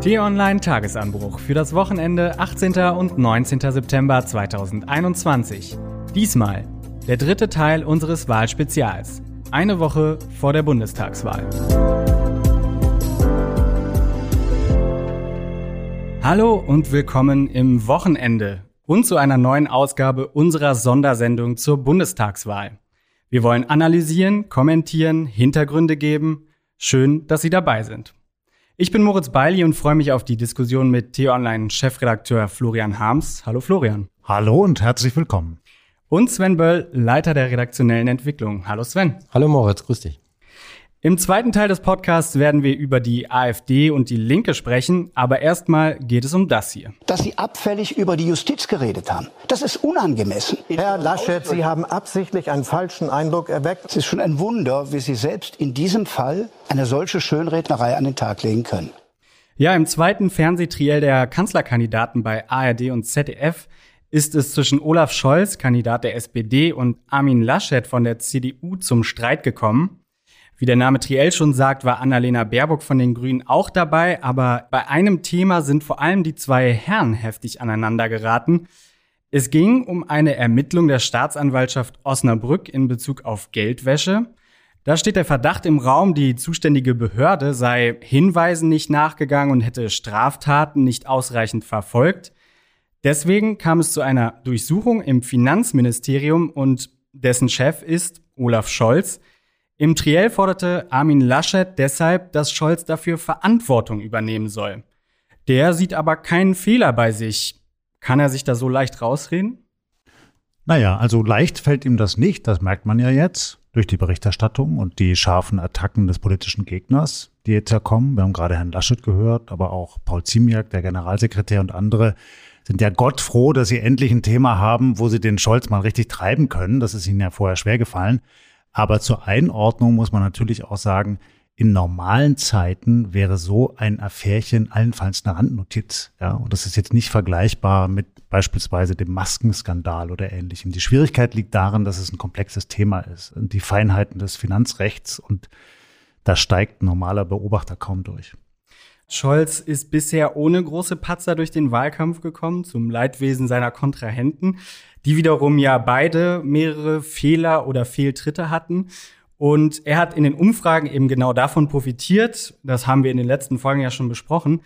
T-Online Tagesanbruch für das Wochenende 18. und 19. September 2021. Diesmal der dritte Teil unseres Wahlspezials. Eine Woche vor der Bundestagswahl. Hallo und willkommen im Wochenende und zu einer neuen Ausgabe unserer Sondersendung zur Bundestagswahl. Wir wollen analysieren, kommentieren, Hintergründe geben. Schön, dass Sie dabei sind. Ich bin Moritz Beili und freue mich auf die Diskussion mit T-Online-Chefredakteur Florian Harms. Hallo Florian. Hallo und herzlich willkommen. Und Sven Böll, Leiter der redaktionellen Entwicklung. Hallo Sven. Hallo Moritz, grüß dich. Im zweiten Teil des Podcasts werden wir über die AfD und die Linke sprechen, aber erstmal geht es um das hier. Dass Sie abfällig über die Justiz geredet haben, das ist unangemessen. Herr Laschet, Sie haben absichtlich einen falschen Eindruck erweckt. Es ist schon ein Wunder, wie Sie selbst in diesem Fall eine solche Schönrednerei an den Tag legen können. Ja, im zweiten Fernsehtriell der Kanzlerkandidaten bei ARD und ZDF ist es zwischen Olaf Scholz, Kandidat der SPD, und Armin Laschet von der CDU zum Streit gekommen. Wie der Name Triell schon sagt, war Annalena Baerbock von den Grünen auch dabei, aber bei einem Thema sind vor allem die zwei Herren heftig aneinander geraten. Es ging um eine Ermittlung der Staatsanwaltschaft Osnabrück in Bezug auf Geldwäsche. Da steht der Verdacht im Raum, die zuständige Behörde sei Hinweisen nicht nachgegangen und hätte Straftaten nicht ausreichend verfolgt. Deswegen kam es zu einer Durchsuchung im Finanzministerium und dessen Chef ist Olaf Scholz. Im Triell forderte Armin Laschet deshalb, dass Scholz dafür Verantwortung übernehmen soll. Der sieht aber keinen Fehler bei sich. Kann er sich da so leicht rausreden? Naja, also leicht fällt ihm das nicht, das merkt man ja jetzt durch die Berichterstattung und die scharfen Attacken des politischen Gegners, die jetzt ja kommen. Wir haben gerade Herrn Laschet gehört, aber auch Paul Ziemiak, der Generalsekretär und andere sind ja Gott froh, dass sie endlich ein Thema haben, wo sie den Scholz mal richtig treiben können. Das ist ihnen ja vorher schwer gefallen. Aber zur Einordnung muss man natürlich auch sagen, in normalen Zeiten wäre so ein Affärchen allenfalls eine Randnotiz. Ja, und das ist jetzt nicht vergleichbar mit beispielsweise dem Maskenskandal oder ähnlichem. Die Schwierigkeit liegt darin, dass es ein komplexes Thema ist und die Feinheiten des Finanzrechts und da steigt ein normaler Beobachter kaum durch. Scholz ist bisher ohne große Patzer durch den Wahlkampf gekommen, zum Leidwesen seiner Kontrahenten die wiederum ja beide mehrere Fehler oder Fehltritte hatten. Und er hat in den Umfragen eben genau davon profitiert. Das haben wir in den letzten Folgen ja schon besprochen.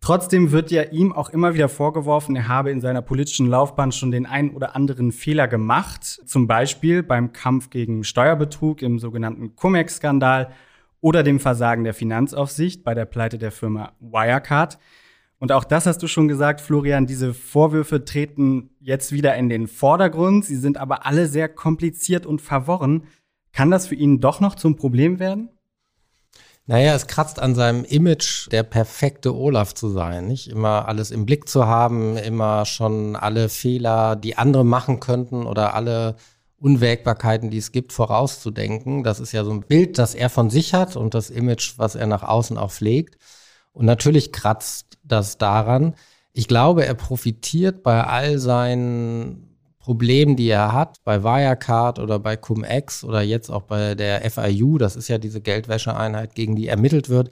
Trotzdem wird ja ihm auch immer wieder vorgeworfen, er habe in seiner politischen Laufbahn schon den einen oder anderen Fehler gemacht. Zum Beispiel beim Kampf gegen Steuerbetrug im sogenannten Cum-Ex-Skandal oder dem Versagen der Finanzaufsicht bei der Pleite der Firma Wirecard. Und auch das hast du schon gesagt, Florian, diese Vorwürfe treten jetzt wieder in den Vordergrund. Sie sind aber alle sehr kompliziert und verworren. Kann das für ihn doch noch zum Problem werden? Naja, es kratzt an seinem Image, der perfekte Olaf zu sein, nicht immer alles im Blick zu haben, immer schon alle Fehler, die andere machen könnten oder alle Unwägbarkeiten, die es gibt, vorauszudenken. Das ist ja so ein Bild, das er von sich hat und das Image, was er nach außen auch pflegt. Und natürlich kratzt das daran. Ich glaube, er profitiert bei all seinen Problemen, die er hat, bei Wirecard oder bei Cum-Ex oder jetzt auch bei der FIU, das ist ja diese Geldwäscheeinheit, gegen die ermittelt wird,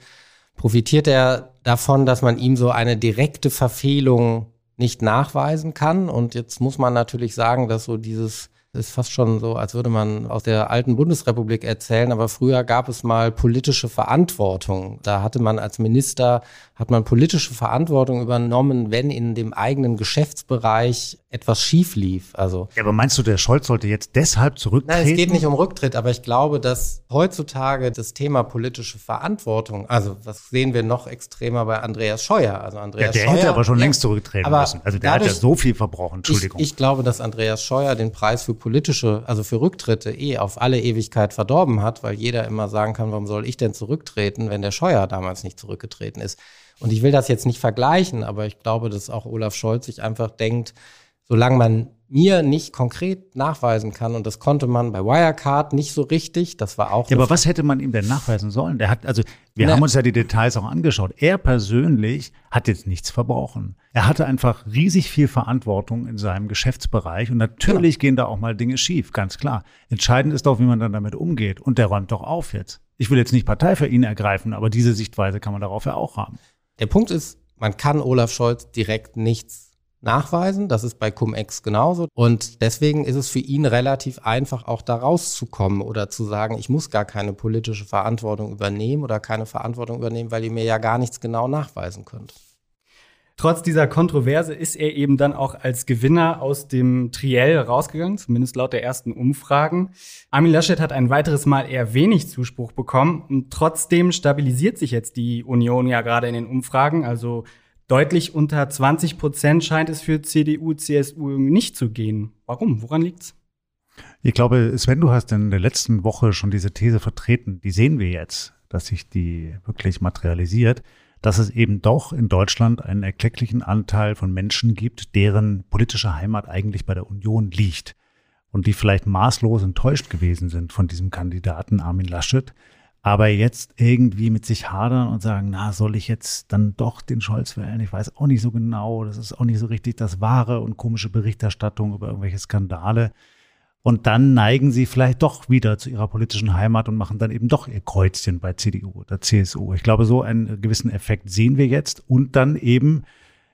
profitiert er davon, dass man ihm so eine direkte Verfehlung nicht nachweisen kann. Und jetzt muss man natürlich sagen, dass so dieses ist fast schon so, als würde man aus der alten Bundesrepublik erzählen, aber früher gab es mal politische Verantwortung. Da hatte man als Minister, hat man politische Verantwortung übernommen, wenn in dem eigenen Geschäftsbereich etwas schief lief. Also, ja, aber meinst du, der Scholz sollte jetzt deshalb zurücktreten? Nein, es geht nicht um Rücktritt, aber ich glaube, dass heutzutage das Thema politische Verantwortung, also was sehen wir noch extremer bei Andreas Scheuer? Also Andreas ja, der Scheuer, hätte aber schon ja, längst zurücktreten müssen. Also der dadurch, hat ja so viel verbrochen, Entschuldigung. Ich, ich glaube, dass Andreas Scheuer den Preis für politische, also für Rücktritte eh auf alle Ewigkeit verdorben hat, weil jeder immer sagen kann, warum soll ich denn zurücktreten, wenn der Scheuer damals nicht zurückgetreten ist. Und ich will das jetzt nicht vergleichen, aber ich glaube, dass auch Olaf Scholz sich einfach denkt, solange man mir nicht konkret nachweisen kann, und das konnte man bei Wirecard nicht so richtig, das war auch. Ja, aber was hätte man ihm denn nachweisen sollen? Der hat, also, wir ne. haben uns ja die Details auch angeschaut. Er persönlich hat jetzt nichts verbrochen. Er hatte einfach riesig viel Verantwortung in seinem Geschäftsbereich und natürlich genau. gehen da auch mal Dinge schief, ganz klar. Entscheidend ist doch, wie man dann damit umgeht und der räumt doch auf jetzt. Ich will jetzt nicht Partei für ihn ergreifen, aber diese Sichtweise kann man darauf ja auch haben. Der Punkt ist, Man kann Olaf Scholz direkt nichts nachweisen. Das ist bei Cum-Ex genauso. Und deswegen ist es für ihn relativ einfach, auch da rauszukommen oder zu sagen, ich muss gar keine politische Verantwortung übernehmen oder keine Verantwortung übernehmen, weil ihr mir ja gar nichts genau nachweisen könnt. Trotz dieser Kontroverse ist er eben dann auch als Gewinner aus dem Triell rausgegangen, zumindest laut der ersten Umfragen. Armin Laschet hat ein weiteres Mal eher wenig Zuspruch bekommen und trotzdem stabilisiert sich jetzt die Union ja gerade in den Umfragen. Also deutlich unter 20 Prozent scheint es für CDU, CSU nicht zu gehen. Warum? Woran liegt's? Ich glaube, Sven, du hast in der letzten Woche schon diese These vertreten. Die sehen wir jetzt, dass sich die wirklich materialisiert dass es eben doch in Deutschland einen erklecklichen Anteil von Menschen gibt, deren politische Heimat eigentlich bei der Union liegt und die vielleicht maßlos enttäuscht gewesen sind von diesem Kandidaten Armin Laschet, aber jetzt irgendwie mit sich hadern und sagen, na, soll ich jetzt dann doch den Scholz wählen? Ich weiß auch nicht so genau, das ist auch nicht so richtig das wahre und komische Berichterstattung über irgendwelche Skandale. Und dann neigen sie vielleicht doch wieder zu ihrer politischen Heimat und machen dann eben doch ihr Kreuzchen bei CDU oder CSU. Ich glaube, so einen gewissen Effekt sehen wir jetzt. Und dann eben,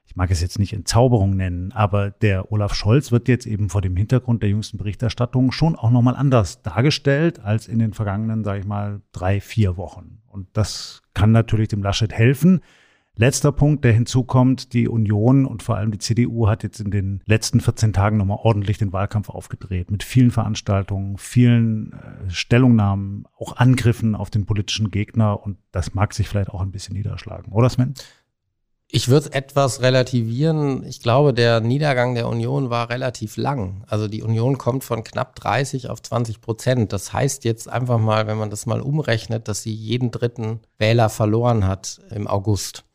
ich mag es jetzt nicht Entzauberung nennen, aber der Olaf Scholz wird jetzt eben vor dem Hintergrund der jüngsten Berichterstattung schon auch nochmal anders dargestellt als in den vergangenen, sage ich mal, drei, vier Wochen. Und das kann natürlich dem Laschet helfen. Letzter Punkt, der hinzukommt, die Union und vor allem die CDU hat jetzt in den letzten 14 Tagen nochmal ordentlich den Wahlkampf aufgedreht mit vielen Veranstaltungen, vielen äh, Stellungnahmen, auch Angriffen auf den politischen Gegner und das mag sich vielleicht auch ein bisschen niederschlagen, oder Sven? Ich würde es etwas relativieren. Ich glaube, der Niedergang der Union war relativ lang. Also die Union kommt von knapp 30 auf 20 Prozent. Das heißt jetzt einfach mal, wenn man das mal umrechnet, dass sie jeden dritten Wähler verloren hat im August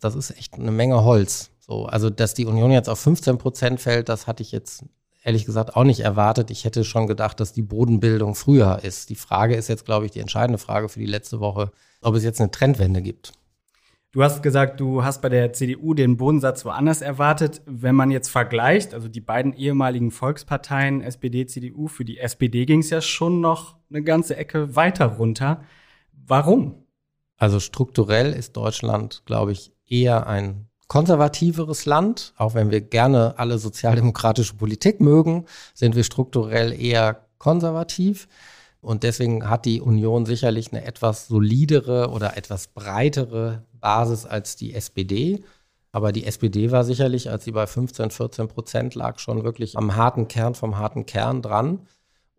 das ist echt eine Menge Holz. So, also, dass die Union jetzt auf 15 Prozent fällt, das hatte ich jetzt ehrlich gesagt auch nicht erwartet. Ich hätte schon gedacht, dass die Bodenbildung früher ist. Die Frage ist jetzt, glaube ich, die entscheidende Frage für die letzte Woche, ob es jetzt eine Trendwende gibt. Du hast gesagt, du hast bei der CDU den Bodensatz woanders erwartet. Wenn man jetzt vergleicht, also die beiden ehemaligen Volksparteien, SPD, CDU, für die SPD ging es ja schon noch eine ganze Ecke weiter runter. Warum? Also strukturell ist Deutschland, glaube ich, eher ein konservativeres Land. Auch wenn wir gerne alle sozialdemokratische Politik mögen, sind wir strukturell eher konservativ. Und deswegen hat die Union sicherlich eine etwas solidere oder etwas breitere Basis als die SPD. Aber die SPD war sicherlich, als sie bei 15, 14 Prozent lag, schon wirklich am harten Kern vom harten Kern dran.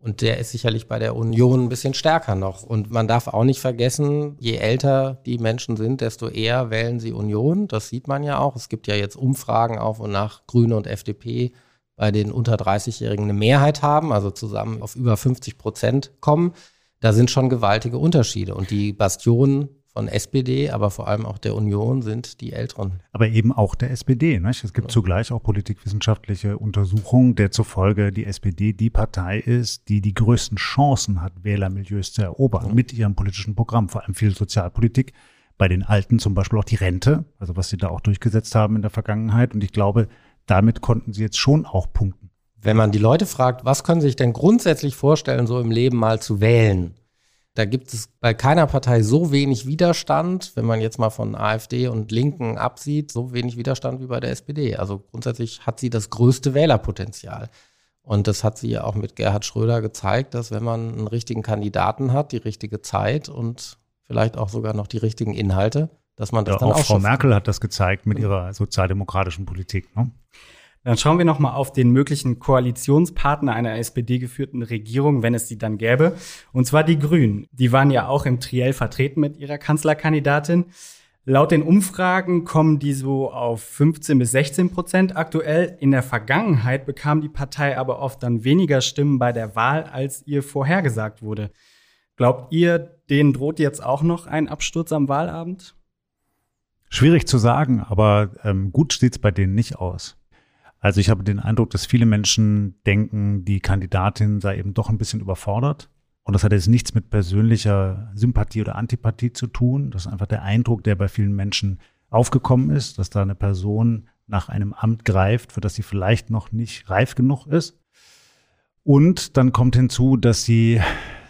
Und der ist sicherlich bei der Union ein bisschen stärker noch. Und man darf auch nicht vergessen, je älter die Menschen sind, desto eher wählen sie Union. Das sieht man ja auch. Es gibt ja jetzt Umfragen auf und nach Grüne und FDP bei den unter 30-Jährigen eine Mehrheit haben, also zusammen auf über 50 Prozent kommen. Da sind schon gewaltige Unterschiede. Und die Bastionen von SPD, aber vor allem auch der Union sind die Älteren. Aber eben auch der SPD. Nicht? Es gibt ja. zugleich auch politikwissenschaftliche Untersuchungen, der zufolge die SPD die Partei ist, die die größten Chancen hat, Wählermilieus zu erobern ja. mit ihrem politischen Programm, vor allem viel Sozialpolitik. Bei den Alten zum Beispiel auch die Rente, also was sie da auch durchgesetzt haben in der Vergangenheit. Und ich glaube, damit konnten sie jetzt schon auch punkten. Wenn man die Leute fragt, was können sie sich denn grundsätzlich vorstellen, so im Leben mal zu wählen, da gibt es bei keiner Partei so wenig Widerstand, wenn man jetzt mal von AfD und Linken absieht, so wenig Widerstand wie bei der SPD. Also grundsätzlich hat sie das größte Wählerpotenzial. Und das hat sie ja auch mit Gerhard Schröder gezeigt, dass wenn man einen richtigen Kandidaten hat, die richtige Zeit und vielleicht auch sogar noch die richtigen Inhalte, dass man das ja, dann auch Frau Merkel hat das gezeigt mit ihrer sozialdemokratischen Politik. Ne? Dann schauen wir nochmal auf den möglichen Koalitionspartner einer SPD-geführten Regierung, wenn es sie dann gäbe. Und zwar die Grünen. Die waren ja auch im Triell vertreten mit ihrer Kanzlerkandidatin. Laut den Umfragen kommen die so auf 15 bis 16 Prozent aktuell. In der Vergangenheit bekam die Partei aber oft dann weniger Stimmen bei der Wahl, als ihr vorhergesagt wurde. Glaubt ihr, denen droht jetzt auch noch ein Absturz am Wahlabend? Schwierig zu sagen, aber ähm, gut steht es bei denen nicht aus. Also ich habe den Eindruck, dass viele Menschen denken, die Kandidatin sei eben doch ein bisschen überfordert. Und das hat jetzt nichts mit persönlicher Sympathie oder Antipathie zu tun. Das ist einfach der Eindruck, der bei vielen Menschen aufgekommen ist, dass da eine Person nach einem Amt greift, für das sie vielleicht noch nicht reif genug ist. Und dann kommt hinzu, dass sie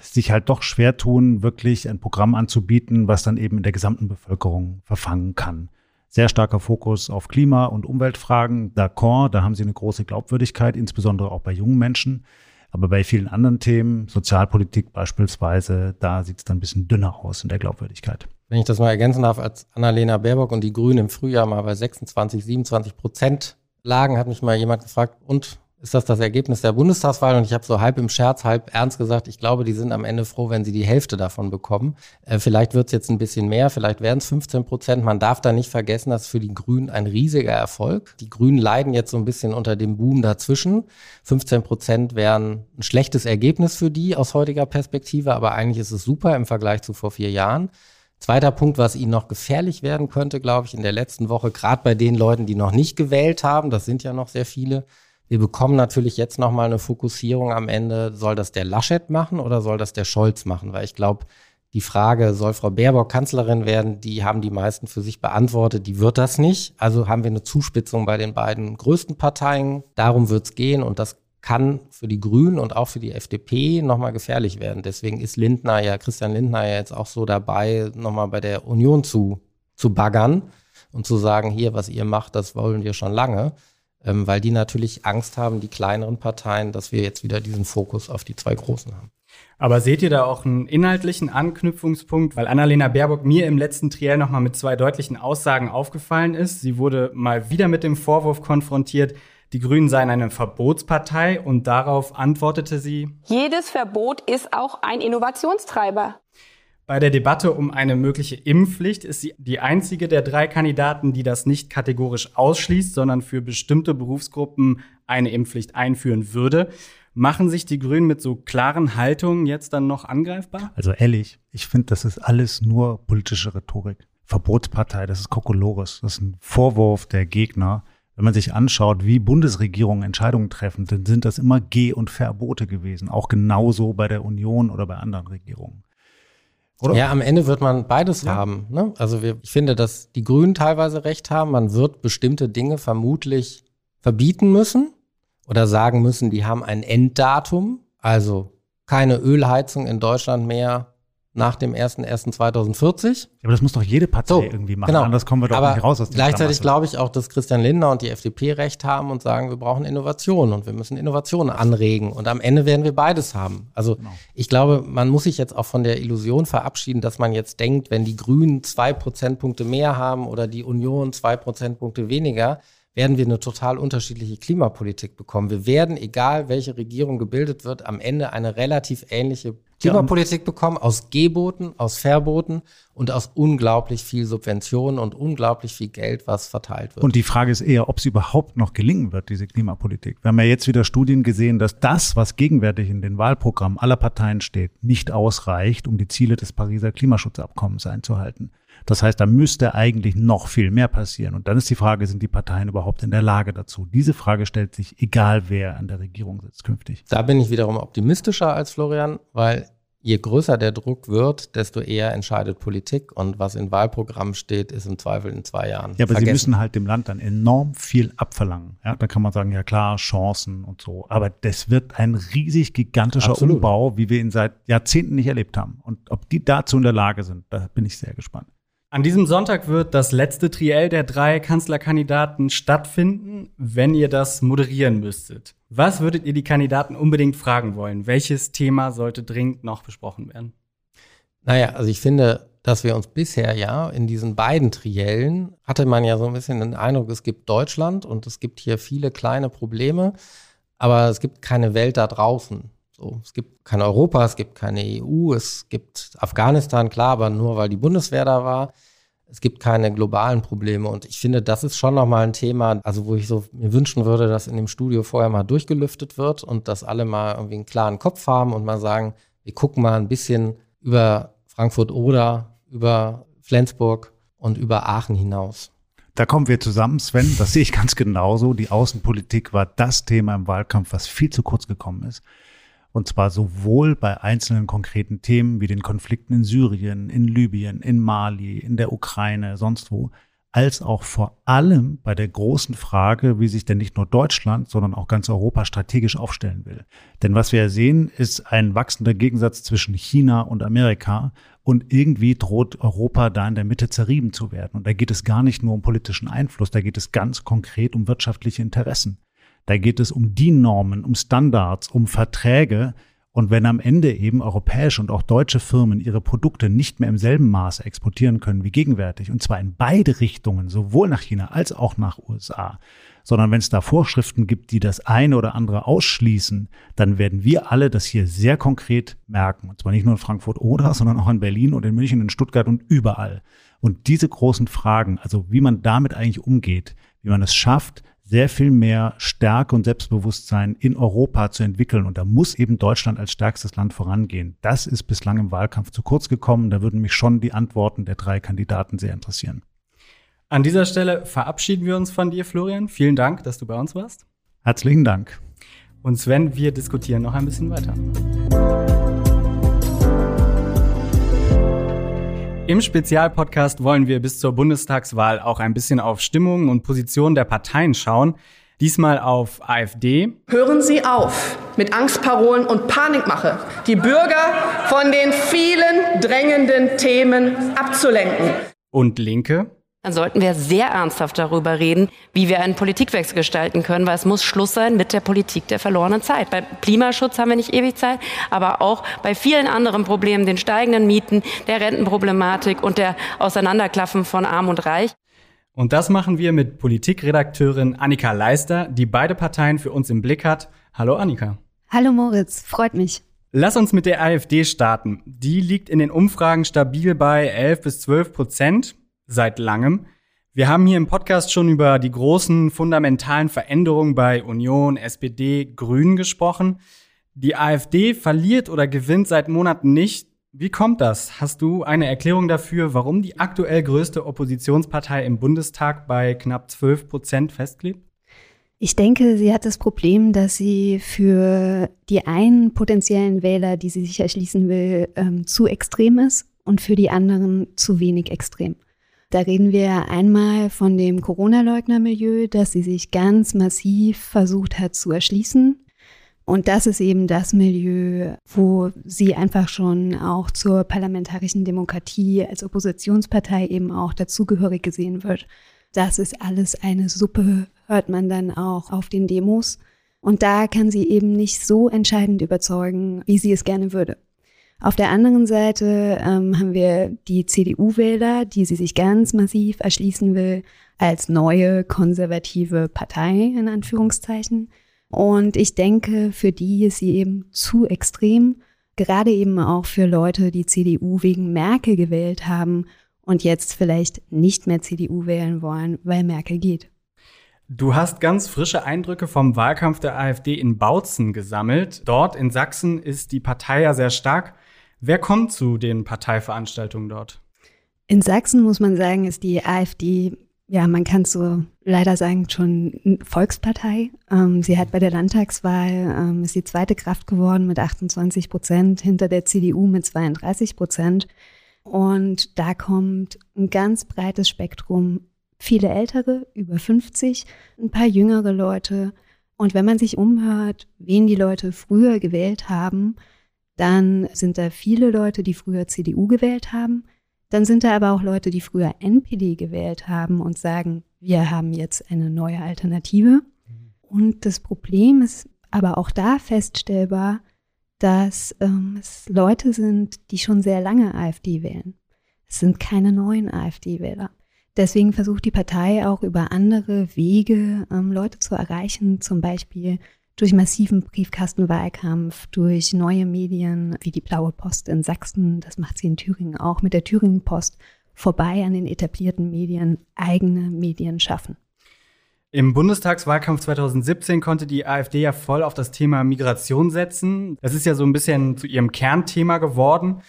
sich halt doch schwer tun, wirklich ein Programm anzubieten, was dann eben in der gesamten Bevölkerung verfangen kann. Sehr starker Fokus auf Klima- und Umweltfragen. D'accord, da haben sie eine große Glaubwürdigkeit, insbesondere auch bei jungen Menschen. Aber bei vielen anderen Themen, Sozialpolitik beispielsweise, da sieht es dann ein bisschen dünner aus in der Glaubwürdigkeit. Wenn ich das mal ergänzen darf, als Annalena Baerbock und die Grünen im Frühjahr mal bei 26, 27 Prozent lagen, hat mich mal jemand gefragt, und ist das das Ergebnis der Bundestagswahl und ich habe so halb im Scherz, halb ernst gesagt, ich glaube, die sind am Ende froh, wenn sie die Hälfte davon bekommen. Äh, vielleicht wird es jetzt ein bisschen mehr, vielleicht werden es 15 Prozent. Man darf da nicht vergessen, das ist für die Grünen ein riesiger Erfolg. Die Grünen leiden jetzt so ein bisschen unter dem Boom dazwischen. 15 Prozent wären ein schlechtes Ergebnis für die aus heutiger Perspektive, aber eigentlich ist es super im Vergleich zu vor vier Jahren. Zweiter Punkt, was ihnen noch gefährlich werden könnte, glaube ich, in der letzten Woche, gerade bei den Leuten, die noch nicht gewählt haben, das sind ja noch sehr viele, wir bekommen natürlich jetzt nochmal eine Fokussierung am Ende. Soll das der Laschet machen oder soll das der Scholz machen? Weil ich glaube, die Frage, soll Frau Baerbock Kanzlerin werden, die haben die meisten für sich beantwortet, die wird das nicht. Also haben wir eine Zuspitzung bei den beiden größten Parteien. Darum wird es gehen und das kann für die Grünen und auch für die FDP nochmal gefährlich werden. Deswegen ist Lindner ja, Christian Lindner ja jetzt auch so dabei, nochmal bei der Union zu, zu baggern und zu sagen, hier, was ihr macht, das wollen wir schon lange ähm, weil die natürlich Angst haben, die kleineren Parteien, dass wir jetzt wieder diesen Fokus auf die zwei großen haben. Aber seht ihr da auch einen inhaltlichen Anknüpfungspunkt? Weil Annalena Baerbock mir im letzten Triell nochmal mit zwei deutlichen Aussagen aufgefallen ist. Sie wurde mal wieder mit dem Vorwurf konfrontiert, die Grünen seien eine Verbotspartei und darauf antwortete sie, Jedes Verbot ist auch ein Innovationstreiber. Bei der Debatte um eine mögliche Impfpflicht ist sie die einzige der drei Kandidaten, die das nicht kategorisch ausschließt, sondern für bestimmte Berufsgruppen eine Impfpflicht einführen würde. Machen sich die Grünen mit so klaren Haltungen jetzt dann noch angreifbar? Also ehrlich, ich finde, das ist alles nur politische Rhetorik. Verbotspartei, das ist Kokolores, das ist ein Vorwurf der Gegner. Wenn man sich anschaut, wie Bundesregierungen Entscheidungen treffen, dann sind das immer Geh- und Verbote gewesen. Auch genauso bei der Union oder bei anderen Regierungen. Oder? Ja, am Ende wird man beides ja. haben. Ne? Also wir, ich finde, dass die Grünen teilweise recht haben. Man wird bestimmte Dinge vermutlich verbieten müssen oder sagen müssen, die haben ein Enddatum. Also keine Ölheizung in Deutschland mehr nach dem 01.01.2040. Ja, aber das muss doch jede Partei so, irgendwie machen. Genau. Anders kommen wir doch aber nicht raus aus dem Gleichzeitig glaube ich auch, dass Christian Lindner und die FDP recht haben und sagen, wir brauchen Innovation und wir müssen Innovationen anregen. Und am Ende werden wir beides haben. Also genau. ich glaube, man muss sich jetzt auch von der Illusion verabschieden, dass man jetzt denkt, wenn die Grünen zwei Prozentpunkte mehr haben oder die Union zwei Prozentpunkte weniger, werden wir eine total unterschiedliche Klimapolitik bekommen. Wir werden, egal welche Regierung gebildet wird, am Ende eine relativ ähnliche Klimapolitik bekommen aus Geboten, aus Verboten und aus unglaublich viel Subventionen und unglaublich viel Geld, was verteilt wird. Und die Frage ist eher, ob sie überhaupt noch gelingen wird, diese Klimapolitik. Wir haben ja jetzt wieder Studien gesehen, dass das, was gegenwärtig in den Wahlprogrammen aller Parteien steht, nicht ausreicht, um die Ziele des Pariser Klimaschutzabkommens einzuhalten. Das heißt, da müsste eigentlich noch viel mehr passieren. Und dann ist die Frage, sind die Parteien überhaupt in der Lage dazu? Diese Frage stellt sich, egal wer an der Regierung sitzt künftig. Da bin ich wiederum optimistischer als Florian, weil je größer der Druck wird, desto eher entscheidet Politik. Und was in Wahlprogrammen steht, ist im Zweifel in zwei Jahren. Ja, aber vergessen. sie müssen halt dem Land dann enorm viel abverlangen. Ja, da kann man sagen, ja klar, Chancen und so. Aber das wird ein riesig gigantischer Absolut. Umbau, wie wir ihn seit Jahrzehnten nicht erlebt haben. Und ob die dazu in der Lage sind, da bin ich sehr gespannt. An diesem Sonntag wird das letzte Triell der drei Kanzlerkandidaten stattfinden, wenn ihr das moderieren müsstet. Was würdet ihr die Kandidaten unbedingt fragen wollen? Welches Thema sollte dringend noch besprochen werden? Naja, also ich finde, dass wir uns bisher ja in diesen beiden Triellen hatte man ja so ein bisschen den Eindruck, es gibt Deutschland und es gibt hier viele kleine Probleme, aber es gibt keine Welt da draußen. So, es gibt kein Europa, es gibt keine EU, es gibt Afghanistan, klar, aber nur weil die Bundeswehr da war. Es gibt keine globalen Probleme und ich finde, das ist schon nochmal ein Thema, also wo ich so mir wünschen würde, dass in dem Studio vorher mal durchgelüftet wird und dass alle mal irgendwie einen klaren Kopf haben und mal sagen, wir gucken mal ein bisschen über Frankfurt oder über Flensburg und über Aachen hinaus. Da kommen wir zusammen, Sven. Das sehe ich ganz genauso. Die Außenpolitik war das Thema im Wahlkampf, was viel zu kurz gekommen ist. Und zwar sowohl bei einzelnen konkreten Themen wie den Konflikten in Syrien, in Libyen, in Mali, in der Ukraine, sonst wo, als auch vor allem bei der großen Frage, wie sich denn nicht nur Deutschland, sondern auch ganz Europa strategisch aufstellen will. Denn was wir sehen, ist ein wachsender Gegensatz zwischen China und Amerika und irgendwie droht Europa da in der Mitte zerrieben zu werden. Und da geht es gar nicht nur um politischen Einfluss, da geht es ganz konkret um wirtschaftliche Interessen. Da geht es um DIN-Normen, um Standards, um Verträge, und wenn am Ende eben europäische und auch deutsche Firmen ihre Produkte nicht mehr im selben Maße exportieren können wie gegenwärtig, und zwar in beide Richtungen, sowohl nach China als auch nach USA, sondern wenn es da Vorschriften gibt, die das eine oder andere ausschließen, dann werden wir alle das hier sehr konkret merken. Und zwar nicht nur in Frankfurt oder, sondern auch in Berlin und in München, in Stuttgart und überall. Und diese großen Fragen, also wie man damit eigentlich umgeht, wie man es schafft, sehr viel mehr Stärke und Selbstbewusstsein in Europa zu entwickeln. Und da muss eben Deutschland als stärkstes Land vorangehen. Das ist bislang im Wahlkampf zu kurz gekommen. Da würden mich schon die Antworten der drei Kandidaten sehr interessieren. An dieser Stelle verabschieden wir uns von dir, Florian. Vielen Dank, dass du bei uns warst. Herzlichen Dank. Und Sven, wir diskutieren noch ein bisschen weiter. Im Spezialpodcast wollen wir bis zur Bundestagswahl auch ein bisschen auf Stimmungen und Positionen der Parteien schauen. Diesmal auf AfD. Hören Sie auf mit Angstparolen und Panikmache, die Bürger von den vielen drängenden Themen abzulenken. Und Linke dann sollten wir sehr ernsthaft darüber reden, wie wir einen Politikwechsel gestalten können, weil es muss Schluss sein mit der Politik der verlorenen Zeit. Beim Klimaschutz haben wir nicht ewig Zeit, aber auch bei vielen anderen Problemen, den steigenden Mieten, der Rentenproblematik und der Auseinanderklaffen von Arm und Reich. Und das machen wir mit Politikredakteurin Annika Leister, die beide Parteien für uns im Blick hat. Hallo Annika. Hallo Moritz, freut mich. Lass uns mit der AfD starten. Die liegt in den Umfragen stabil bei 11 bis 12 Prozent seit langem. Wir haben hier im Podcast schon über die großen fundamentalen Veränderungen bei Union, SPD, Grünen gesprochen. Die AfD verliert oder gewinnt seit Monaten nicht. Wie kommt das? Hast du eine Erklärung dafür, warum die aktuell größte Oppositionspartei im Bundestag bei knapp 12 Prozent festklebt? Ich denke, sie hat das Problem, dass sie für die einen potenziellen Wähler, die sie sich erschließen will, ähm, zu extrem ist und für die anderen zu wenig extrem. Da reden wir einmal von dem Corona-Leugner-Milieu, das sie sich ganz massiv versucht hat zu erschließen. Und das ist eben das Milieu, wo sie einfach schon auch zur parlamentarischen Demokratie als Oppositionspartei eben auch dazugehörig gesehen wird. Das ist alles eine Suppe, hört man dann auch auf den Demos. Und da kann sie eben nicht so entscheidend überzeugen, wie sie es gerne würde. Auf der anderen Seite ähm, haben wir die CDU-Wähler, die sie sich ganz massiv erschließen will als neue konservative Partei in Anführungszeichen. Und ich denke, für die ist sie eben zu extrem, gerade eben auch für Leute, die CDU wegen Merkel gewählt haben und jetzt vielleicht nicht mehr CDU wählen wollen, weil Merkel geht. Du hast ganz frische Eindrücke vom Wahlkampf der AfD in Bautzen gesammelt. Dort in Sachsen ist die Partei ja sehr stark. Wer kommt zu den Parteiveranstaltungen dort? In Sachsen muss man sagen, ist die AfD, ja, man kann es so leider sagen, schon Volkspartei. Ähm, sie hat bei der Landtagswahl, ähm, ist die zweite Kraft geworden mit 28 Prozent, hinter der CDU mit 32 Prozent. Und da kommt ein ganz breites Spektrum. Viele Ältere, über 50, ein paar jüngere Leute. Und wenn man sich umhört, wen die Leute früher gewählt haben, dann sind da viele Leute, die früher CDU gewählt haben. Dann sind da aber auch Leute, die früher NPD gewählt haben und sagen, wir haben jetzt eine neue Alternative. Und das Problem ist aber auch da feststellbar, dass ähm, es Leute sind, die schon sehr lange AfD wählen. Es sind keine neuen AfD-Wähler. Deswegen versucht die Partei auch über andere Wege ähm, Leute zu erreichen, zum Beispiel durch massiven Briefkastenwahlkampf, durch neue Medien wie die Blaue Post in Sachsen, das macht sie in Thüringen auch, mit der Thüringen Post vorbei an den etablierten Medien eigene Medien schaffen. Im Bundestagswahlkampf 2017 konnte die AfD ja voll auf das Thema Migration setzen. Das ist ja so ein bisschen zu ihrem Kernthema geworden.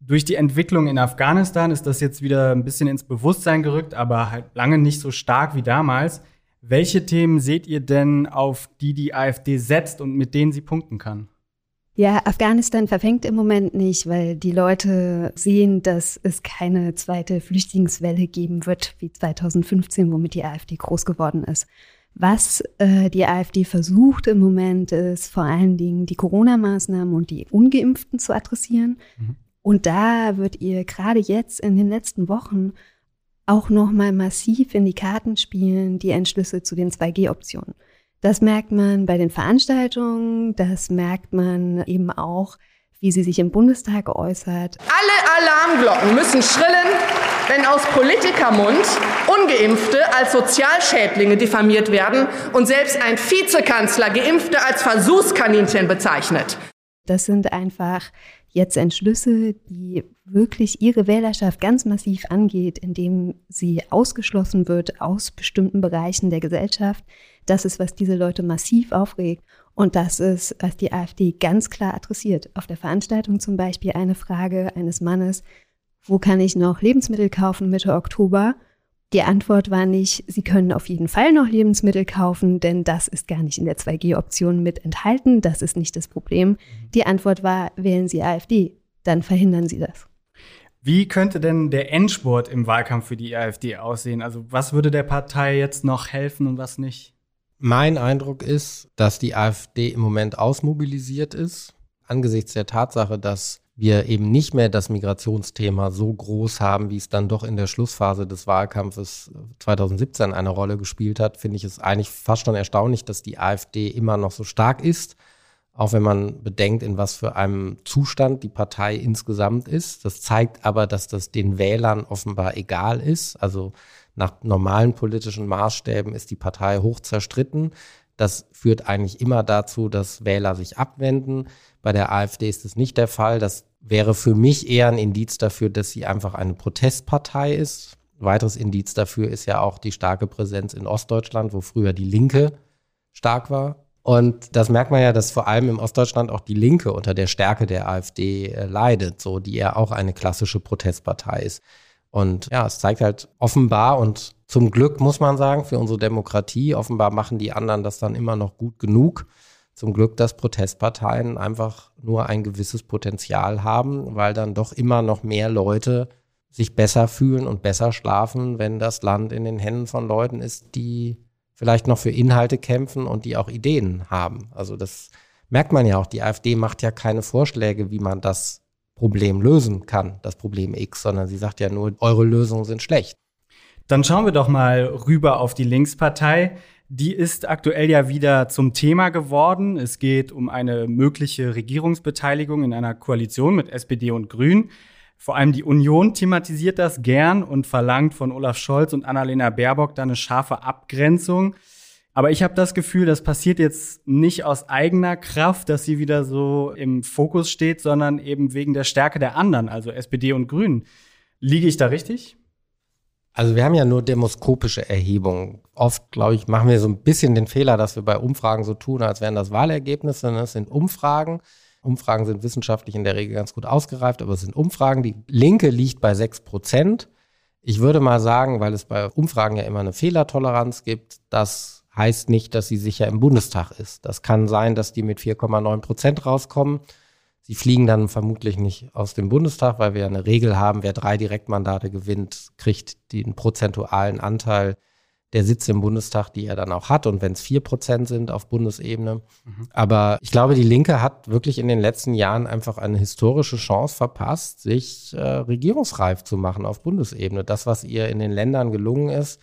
Durch die Entwicklung in Afghanistan ist das jetzt wieder ein bisschen ins Bewusstsein gerückt, aber halt lange nicht so stark wie damals. Welche Themen seht ihr denn, auf die die AfD setzt und mit denen sie punkten kann? Ja, Afghanistan verfängt im Moment nicht, weil die Leute sehen, dass es keine zweite Flüchtlingswelle geben wird wie 2015, womit die AfD groß geworden ist. Was äh, die AfD versucht im Moment ist vor allen Dingen die Corona-Maßnahmen und die Ungeimpften zu adressieren. Mhm. Und da wird ihr gerade jetzt in den letzten Wochen auch nochmal massiv in die Karten spielen, die Entschlüsse zu den 2G-Optionen. Das merkt man bei den Veranstaltungen, das merkt man eben auch, wie sie sich im Bundestag äußert. Alle Alarmglocken müssen schrillen, wenn aus Politikermund ungeimpfte als Sozialschädlinge diffamiert werden und selbst ein Vizekanzler geimpfte als Versuchskaninchen bezeichnet. Das sind einfach jetzt Entschlüsse, die wirklich ihre Wählerschaft ganz massiv angeht, indem sie ausgeschlossen wird aus bestimmten Bereichen der Gesellschaft. Das ist, was diese Leute massiv aufregt. Und das ist, was die AfD ganz klar adressiert. Auf der Veranstaltung zum Beispiel eine Frage eines Mannes, wo kann ich noch Lebensmittel kaufen Mitte Oktober? Die Antwort war nicht, Sie können auf jeden Fall noch Lebensmittel kaufen, denn das ist gar nicht in der 2G-Option mit enthalten. Das ist nicht das Problem. Die Antwort war, wählen Sie AfD, dann verhindern Sie das. Wie könnte denn der Endspurt im Wahlkampf für die AfD aussehen? Also was würde der Partei jetzt noch helfen und was nicht? Mein Eindruck ist, dass die AfD im Moment ausmobilisiert ist, angesichts der Tatsache, dass wir eben nicht mehr das Migrationsthema so groß haben, wie es dann doch in der Schlussphase des Wahlkampfes 2017 eine Rolle gespielt hat, finde ich es eigentlich fast schon erstaunlich, dass die AfD immer noch so stark ist, auch wenn man bedenkt, in was für einem Zustand die Partei insgesamt ist. Das zeigt aber, dass das den Wählern offenbar egal ist. Also nach normalen politischen Maßstäben ist die Partei hoch zerstritten. Das führt eigentlich immer dazu, dass Wähler sich abwenden. Bei der AfD ist es nicht der Fall. Das wäre für mich eher ein Indiz dafür, dass sie einfach eine Protestpartei ist. weiteres Indiz dafür ist ja auch die starke Präsenz in Ostdeutschland, wo früher die Linke stark war. Und das merkt man ja, dass vor allem im Ostdeutschland auch die Linke unter der Stärke der AfD äh, leidet, so die ja auch eine klassische Protestpartei ist. Und ja, es zeigt halt offenbar und zum Glück muss man sagen, für unsere Demokratie, offenbar machen die anderen das dann immer noch gut genug. Zum Glück, dass Protestparteien einfach nur ein gewisses Potenzial haben, weil dann doch immer noch mehr Leute sich besser fühlen und besser schlafen, wenn das Land in den Händen von Leuten ist, die vielleicht noch für Inhalte kämpfen und die auch Ideen haben. Also das merkt man ja auch. Die AfD macht ja keine Vorschläge, wie man das Problem lösen kann, das Problem X, sondern sie sagt ja nur, eure Lösungen sind schlecht. Dann schauen wir doch mal rüber auf die Linkspartei. Die ist aktuell ja wieder zum Thema geworden. Es geht um eine mögliche Regierungsbeteiligung in einer Koalition mit SPD und Grünen. Vor allem die Union thematisiert das gern und verlangt von Olaf Scholz und Annalena Baerbock da eine scharfe Abgrenzung. Aber ich habe das Gefühl, das passiert jetzt nicht aus eigener Kraft, dass sie wieder so im Fokus steht, sondern eben wegen der Stärke der anderen, also SPD und Grünen. Liege ich da richtig? Also wir haben ja nur demoskopische Erhebungen. Oft, glaube ich, machen wir so ein bisschen den Fehler, dass wir bei Umfragen so tun, als wären das Wahlergebnisse. Das sind Umfragen. Umfragen sind wissenschaftlich in der Regel ganz gut ausgereift, aber es sind Umfragen. Die Linke liegt bei 6 Prozent. Ich würde mal sagen, weil es bei Umfragen ja immer eine Fehlertoleranz gibt, dass heißt nicht, dass sie sicher im Bundestag ist. Das kann sein, dass die mit 4,9 Prozent rauskommen. Sie fliegen dann vermutlich nicht aus dem Bundestag, weil wir eine Regel haben, wer drei Direktmandate gewinnt, kriegt den prozentualen Anteil der Sitze im Bundestag, die er dann auch hat. Und wenn es vier Prozent sind auf Bundesebene. Mhm. Aber ich glaube, die Linke hat wirklich in den letzten Jahren einfach eine historische Chance verpasst, sich äh, regierungsreif zu machen auf Bundesebene. Das, was ihr in den Ländern gelungen ist,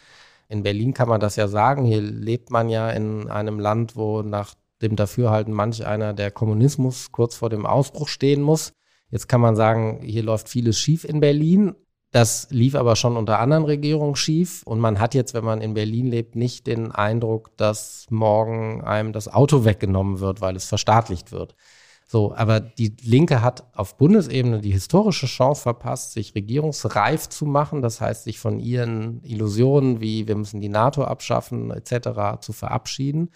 in Berlin kann man das ja sagen. Hier lebt man ja in einem Land, wo nach dem Dafürhalten manch einer der Kommunismus kurz vor dem Ausbruch stehen muss. Jetzt kann man sagen, hier läuft vieles schief in Berlin. Das lief aber schon unter anderen Regierungen schief. Und man hat jetzt, wenn man in Berlin lebt, nicht den Eindruck, dass morgen einem das Auto weggenommen wird, weil es verstaatlicht wird. So, aber die Linke hat auf Bundesebene die historische Chance verpasst, sich regierungsreif zu machen. Das heißt, sich von ihren Illusionen wie wir müssen die NATO abschaffen etc. zu verabschieden.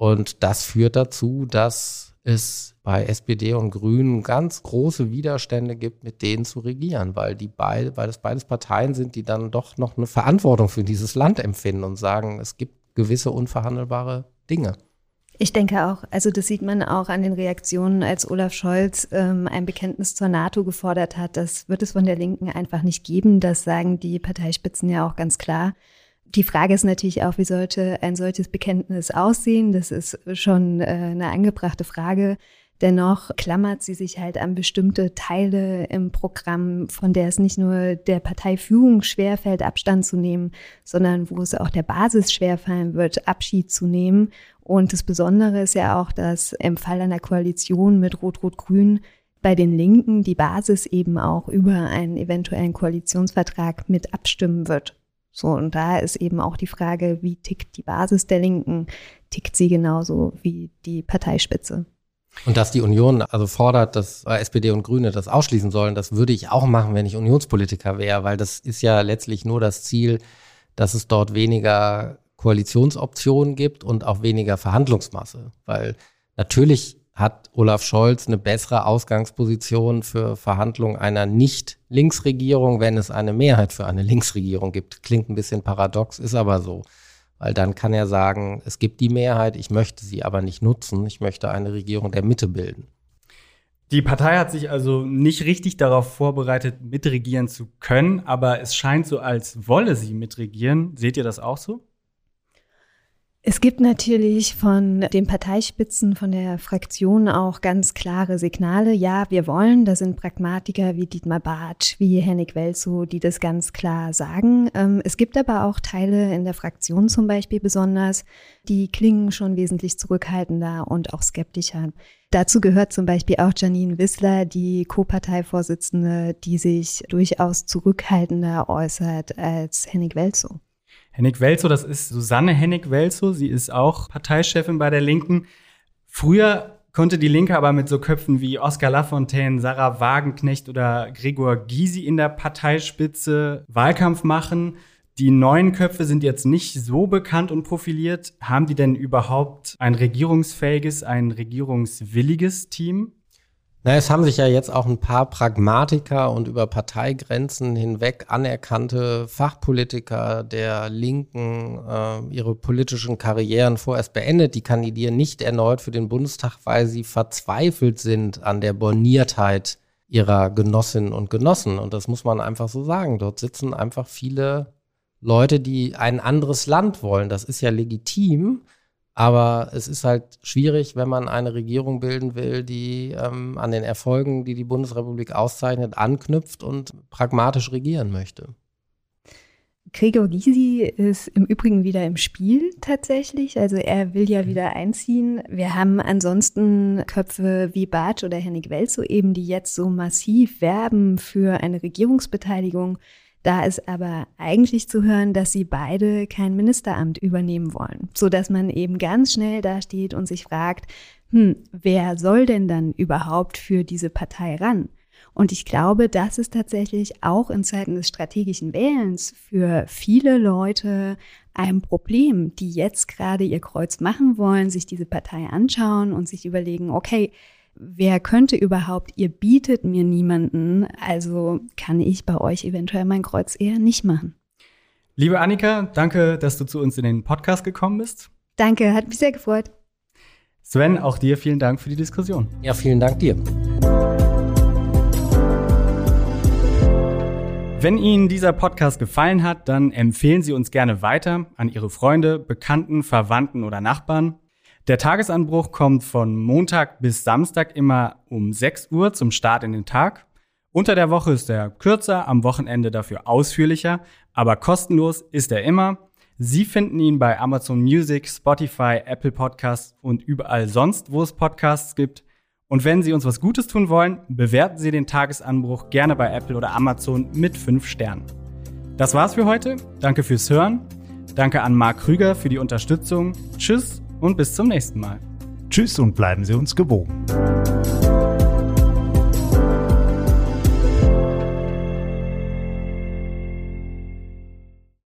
Und das führt dazu, dass es bei SPD und Grünen ganz große Widerstände gibt, mit denen zu regieren, weil die beide, weil es beides Parteien sind, die dann doch noch eine Verantwortung für dieses Land empfinden und sagen, es gibt gewisse unverhandelbare Dinge. Ich denke auch, also das sieht man auch an den Reaktionen, als Olaf Scholz ähm, ein Bekenntnis zur NATO gefordert hat. Das wird es von der Linken einfach nicht geben. Das sagen die Parteispitzen ja auch ganz klar. Die Frage ist natürlich auch, wie sollte ein solches Bekenntnis aussehen? Das ist schon äh, eine angebrachte Frage. Dennoch klammert sie sich halt an bestimmte Teile im Programm, von der es nicht nur der Parteiführung schwerfällt, Abstand zu nehmen, sondern wo es auch der Basis schwerfallen wird, Abschied zu nehmen. Und das Besondere ist ja auch, dass im Fall einer Koalition mit Rot-Rot-Grün bei den Linken die Basis eben auch über einen eventuellen Koalitionsvertrag mit abstimmen wird. So, und da ist eben auch die Frage, wie tickt die Basis der Linken? Tickt sie genauso wie die Parteispitze? Und dass die Union also fordert, dass SPD und Grüne das ausschließen sollen, das würde ich auch machen, wenn ich Unionspolitiker wäre, weil das ist ja letztlich nur das Ziel, dass es dort weniger Koalitionsoptionen gibt und auch weniger Verhandlungsmasse. Weil natürlich hat Olaf Scholz eine bessere Ausgangsposition für Verhandlungen einer Nicht-Linksregierung, wenn es eine Mehrheit für eine Linksregierung gibt. Klingt ein bisschen paradox, ist aber so. Weil dann kann er sagen, es gibt die Mehrheit, ich möchte sie aber nicht nutzen, ich möchte eine Regierung der Mitte bilden. Die Partei hat sich also nicht richtig darauf vorbereitet, mitregieren zu können, aber es scheint so, als wolle sie mitregieren. Seht ihr das auch so? Es gibt natürlich von den Parteispitzen, von der Fraktion auch ganz klare Signale. Ja, wir wollen. Da sind Pragmatiker wie Dietmar Bartsch, wie Henning Welzow, die das ganz klar sagen. Ähm, es gibt aber auch Teile in der Fraktion zum Beispiel besonders, die klingen schon wesentlich zurückhaltender und auch skeptischer. Dazu gehört zum Beispiel auch Janine Wissler, die Co-Parteivorsitzende, die sich durchaus zurückhaltender äußert als Henning Welzow. Hennig Welzow, das ist Susanne Hennig Welzow. Sie ist auch Parteichefin bei der Linken. Früher konnte die Linke aber mit so Köpfen wie Oskar Lafontaine, Sarah Wagenknecht oder Gregor Gysi in der Parteispitze Wahlkampf machen. Die neuen Köpfe sind jetzt nicht so bekannt und profiliert. Haben die denn überhaupt ein regierungsfähiges, ein regierungswilliges Team? Na, es haben sich ja jetzt auch ein paar Pragmatiker und über Parteigrenzen hinweg anerkannte Fachpolitiker der Linken äh, ihre politischen Karrieren vorerst beendet. Die kandidieren nicht erneut für den Bundestag, weil sie verzweifelt sind an der Borniertheit ihrer Genossinnen und Genossen. Und das muss man einfach so sagen. Dort sitzen einfach viele Leute, die ein anderes Land wollen. Das ist ja legitim. Aber es ist halt schwierig, wenn man eine Regierung bilden will, die ähm, an den Erfolgen, die die Bundesrepublik auszeichnet, anknüpft und pragmatisch regieren möchte. Gregor Gysi ist im Übrigen wieder im Spiel tatsächlich. Also er will ja wieder einziehen. Wir haben ansonsten Köpfe wie Bartsch oder Henning Welzow eben, die jetzt so massiv werben für eine Regierungsbeteiligung. Da ist aber eigentlich zu hören, dass sie beide kein Ministeramt übernehmen wollen, so dass man eben ganz schnell dasteht und sich fragt, hm, wer soll denn dann überhaupt für diese Partei ran? Und ich glaube, das ist tatsächlich auch in Zeiten des strategischen Wählens für viele Leute ein Problem, die jetzt gerade ihr Kreuz machen wollen, sich diese Partei anschauen und sich überlegen, okay, wer könnte überhaupt, ihr bietet mir niemanden, also kann ich bei euch eventuell mein Kreuz eher nicht machen. Liebe Annika, danke, dass du zu uns in den Podcast gekommen bist. Danke, hat mich sehr gefreut. Sven, auch dir vielen Dank für die Diskussion. Ja, vielen Dank dir. Wenn Ihnen dieser Podcast gefallen hat, dann empfehlen Sie uns gerne weiter an Ihre Freunde, Bekannten, Verwandten oder Nachbarn. Der Tagesanbruch kommt von Montag bis Samstag immer um 6 Uhr zum Start in den Tag. Unter der Woche ist er kürzer, am Wochenende dafür ausführlicher, aber kostenlos ist er immer. Sie finden ihn bei Amazon Music, Spotify, Apple Podcasts und überall sonst, wo es Podcasts gibt. Und wenn Sie uns was Gutes tun wollen, bewerten Sie den Tagesanbruch gerne bei Apple oder Amazon mit 5 Sternen. Das war's für heute. Danke fürs Hören. Danke an Marc Krüger für die Unterstützung. Tschüss und bis zum nächsten Mal. Tschüss und bleiben Sie uns gewogen.